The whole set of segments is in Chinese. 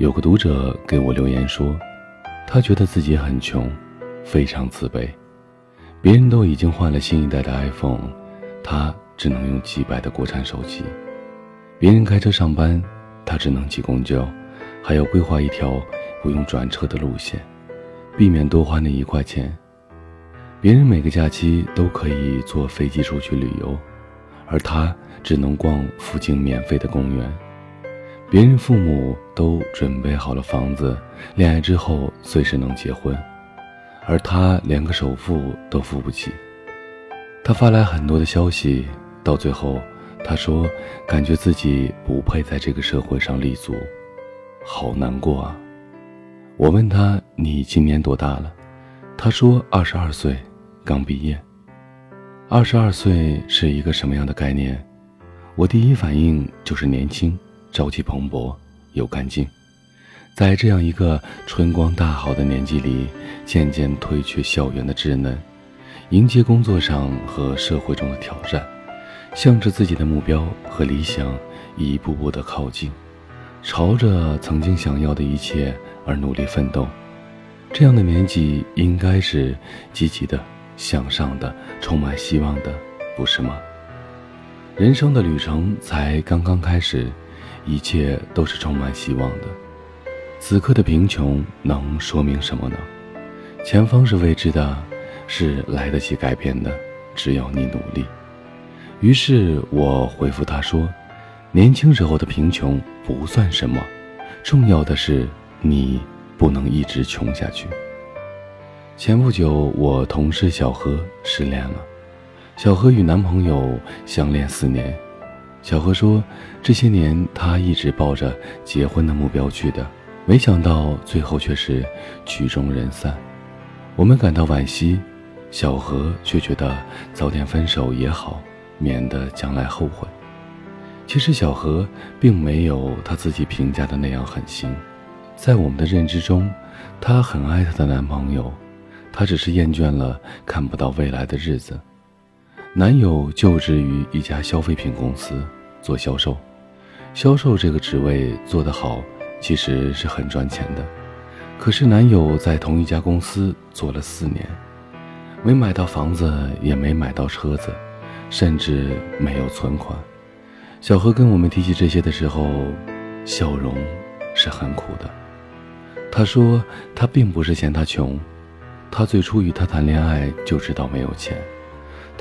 有个读者给我留言说，他觉得自己很穷，非常自卑。别人都已经换了新一代的 iPhone，他只能用几百的国产手机。别人开车上班，他只能挤公交，还要规划一条不用转车的路线，避免多花那一块钱。别人每个假期都可以坐飞机出去旅游，而他只能逛附近免费的公园。别人父母都准备好了房子，恋爱之后随时能结婚，而他连个首付都付不起。他发来很多的消息，到最后，他说感觉自己不配在这个社会上立足，好难过啊！我问他：“你今年多大了？”他说：“二十二岁。”刚毕业，二十二岁是一个什么样的概念？我第一反应就是年轻、朝气蓬勃、又干净。在这样一个春光大好的年纪里，渐渐褪去校园的稚嫩，迎接工作上和社会中的挑战，向着自己的目标和理想一步步的靠近，朝着曾经想要的一切而努力奋斗。这样的年纪应该是积极的。向上的，充满希望的，不是吗？人生的旅程才刚刚开始，一切都是充满希望的。此刻的贫穷能说明什么呢？前方是未知的，是来得及改变的，只要你努力。于是我回复他说：“年轻时候的贫穷不算什么，重要的是你不能一直穷下去。”前不久，我同事小何失恋了。小何与男朋友相恋四年，小何说，这些年她一直抱着结婚的目标去的，没想到最后却是曲终人散。我们感到惋惜，小何却觉得早点分手也好，免得将来后悔。其实小何并没有他自己评价的那样狠心，在我们的认知中，她很爱她的男朋友。她只是厌倦了看不到未来的日子。男友就职于一家消费品公司做销售，销售这个职位做得好，其实是很赚钱的。可是男友在同一家公司做了四年，没买到房子，也没买到车子，甚至没有存款。小何跟我们提起这些的时候，笑容是很苦的。他说他并不是嫌他穷。他最初与她谈恋爱就知道没有钱，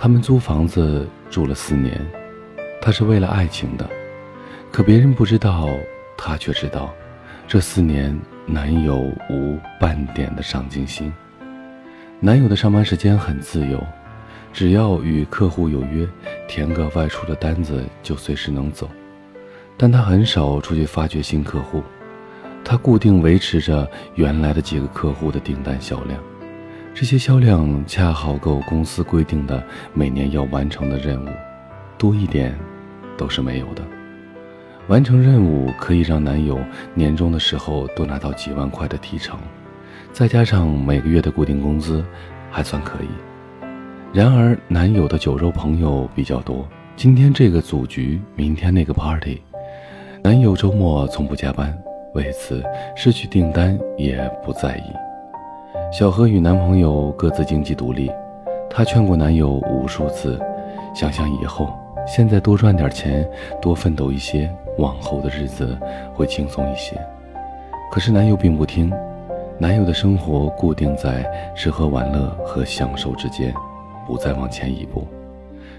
他们租房子住了四年，他是为了爱情的，可别人不知道，他却知道，这四年男友无半点的上进心。男友的上班时间很自由，只要与客户有约，填个外出的单子就随时能走，但他很少出去发掘新客户，他固定维持着原来的几个客户的订单销量。这些销量恰好够公司规定的每年要完成的任务，多一点都是没有的。完成任务可以让男友年终的时候多拿到几万块的提成，再加上每个月的固定工资，还算可以。然而，男友的酒肉朋友比较多，今天这个组局，明天那个 party。男友周末从不加班，为此失去订单也不在意。小何与男朋友各自经济独立，她劝过男友无数次，想想以后，现在多赚点钱，多奋斗一些，往后的日子会轻松一些。可是男友并不听，男友的生活固定在吃喝玩乐和享受之间，不再往前一步。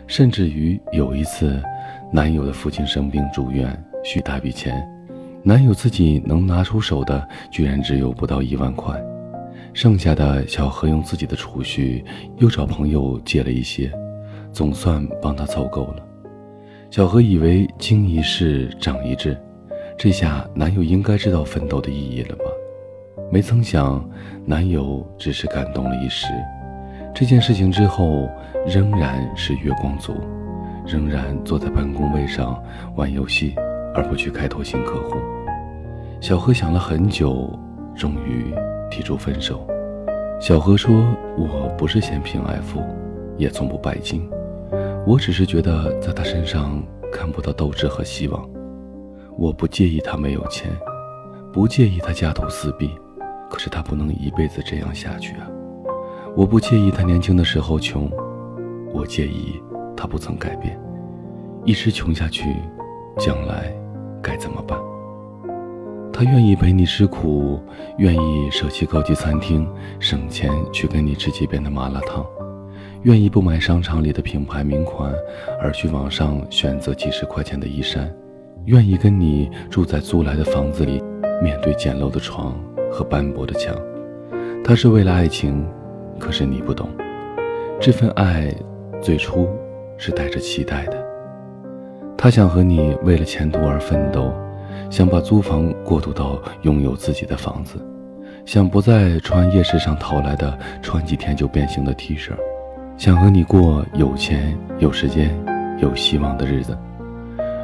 甚至于有一次，男友的父亲生病住院，需大笔钱，男友自己能拿出手的，居然只有不到一万块。剩下的小何用自己的储蓄，又找朋友借了一些，总算帮他凑够了。小何以为经一事长一智，这下男友应该知道奋斗的意义了吧？没曾想，男友只是感动了一时。这件事情之后，仍然是月光族，仍然坐在办公位上玩游戏，而不去开拓新客户。小何想了很久，终于。提出分手，小何说：“我不是嫌贫爱富，也从不拜金，我只是觉得在他身上看不到斗志和希望。我不介意他没有钱，不介意他家徒四壁，可是他不能一辈子这样下去啊！我不介意他年轻的时候穷，我介意他不曾改变，一直穷下去，将来该怎么办？他愿意陪你吃苦，愿意舍弃高级餐厅，省钱去跟你吃街边的麻辣烫，愿意不买商场里的品牌名款，而去网上选择几十块钱的衣衫，愿意跟你住在租来的房子里，面对简陋的床和斑驳的墙。他是为了爱情，可是你不懂，这份爱最初是带着期待的。他想和你为了前途而奋斗。想把租房过渡到拥有自己的房子，想不再穿夜市上淘来的穿几天就变形的 T 恤，想和你过有钱、有时间、有希望的日子。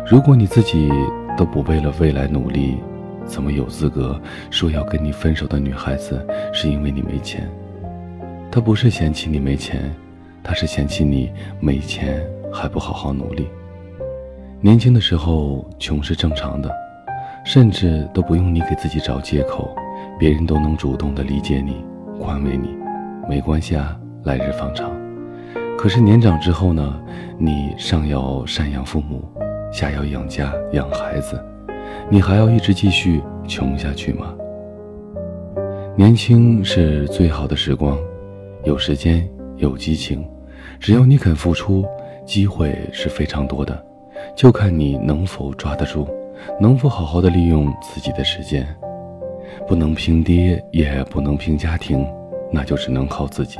如果你自己都不为了未来努力，怎么有资格说要跟你分手的女孩子是因为你没钱？她不是嫌弃你没钱，她是嫌弃你没钱还不好好努力。年轻的时候穷是正常的。甚至都不用你给自己找借口，别人都能主动的理解你、宽慰你，没关系啊，来日方长。可是年长之后呢，你上要赡养父母，下要养家养孩子，你还要一直继续穷下去吗？年轻是最好的时光，有时间有激情，只要你肯付出，机会是非常多的，就看你能否抓得住。能否好好的利用自己的时间？不能拼爹，也不能拼家庭，那就只能靠自己。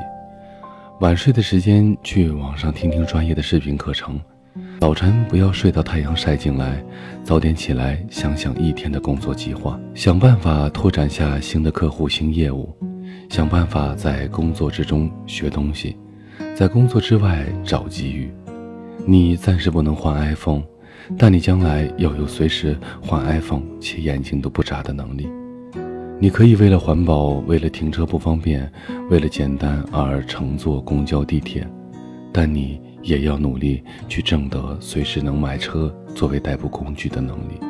晚睡的时间去网上听听专业的视频课程，早晨不要睡到太阳晒进来，早点起来想想一天的工作计划，想办法拓展下新的客户、新业务，想办法在工作之中学东西，在工作之外找机遇。你暂时不能换 iPhone。但你将来要有随时换 iPhone 且眼睛都不眨的能力。你可以为了环保，为了停车不方便，为了简单而乘坐公交地铁，但你也要努力去挣得随时能买车作为代步工具的能力。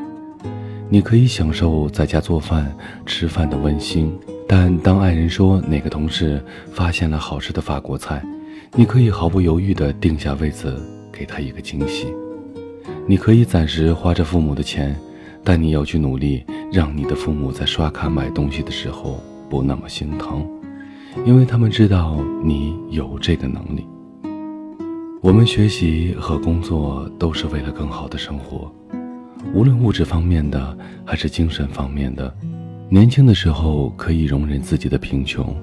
你可以享受在家做饭吃饭的温馨，但当爱人说哪个同事发现了好吃的法国菜，你可以毫不犹豫地定下位子给他一个惊喜。你可以暂时花着父母的钱，但你要去努力，让你的父母在刷卡买东西的时候不那么心疼，因为他们知道你有这个能力。我们学习和工作都是为了更好的生活，无论物质方面的还是精神方面的。年轻的时候可以容忍自己的贫穷，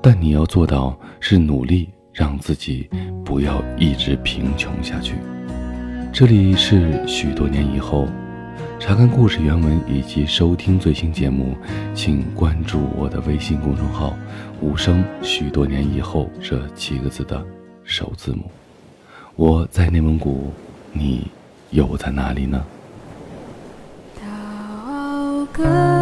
但你要做到是努力让自己不要一直贫穷下去。这里是许多年以后，查看故事原文以及收听最新节目，请关注我的微信公众号“无声许多年以后”这七个字的首字母。我在内蒙古，你又在哪里呢？高歌。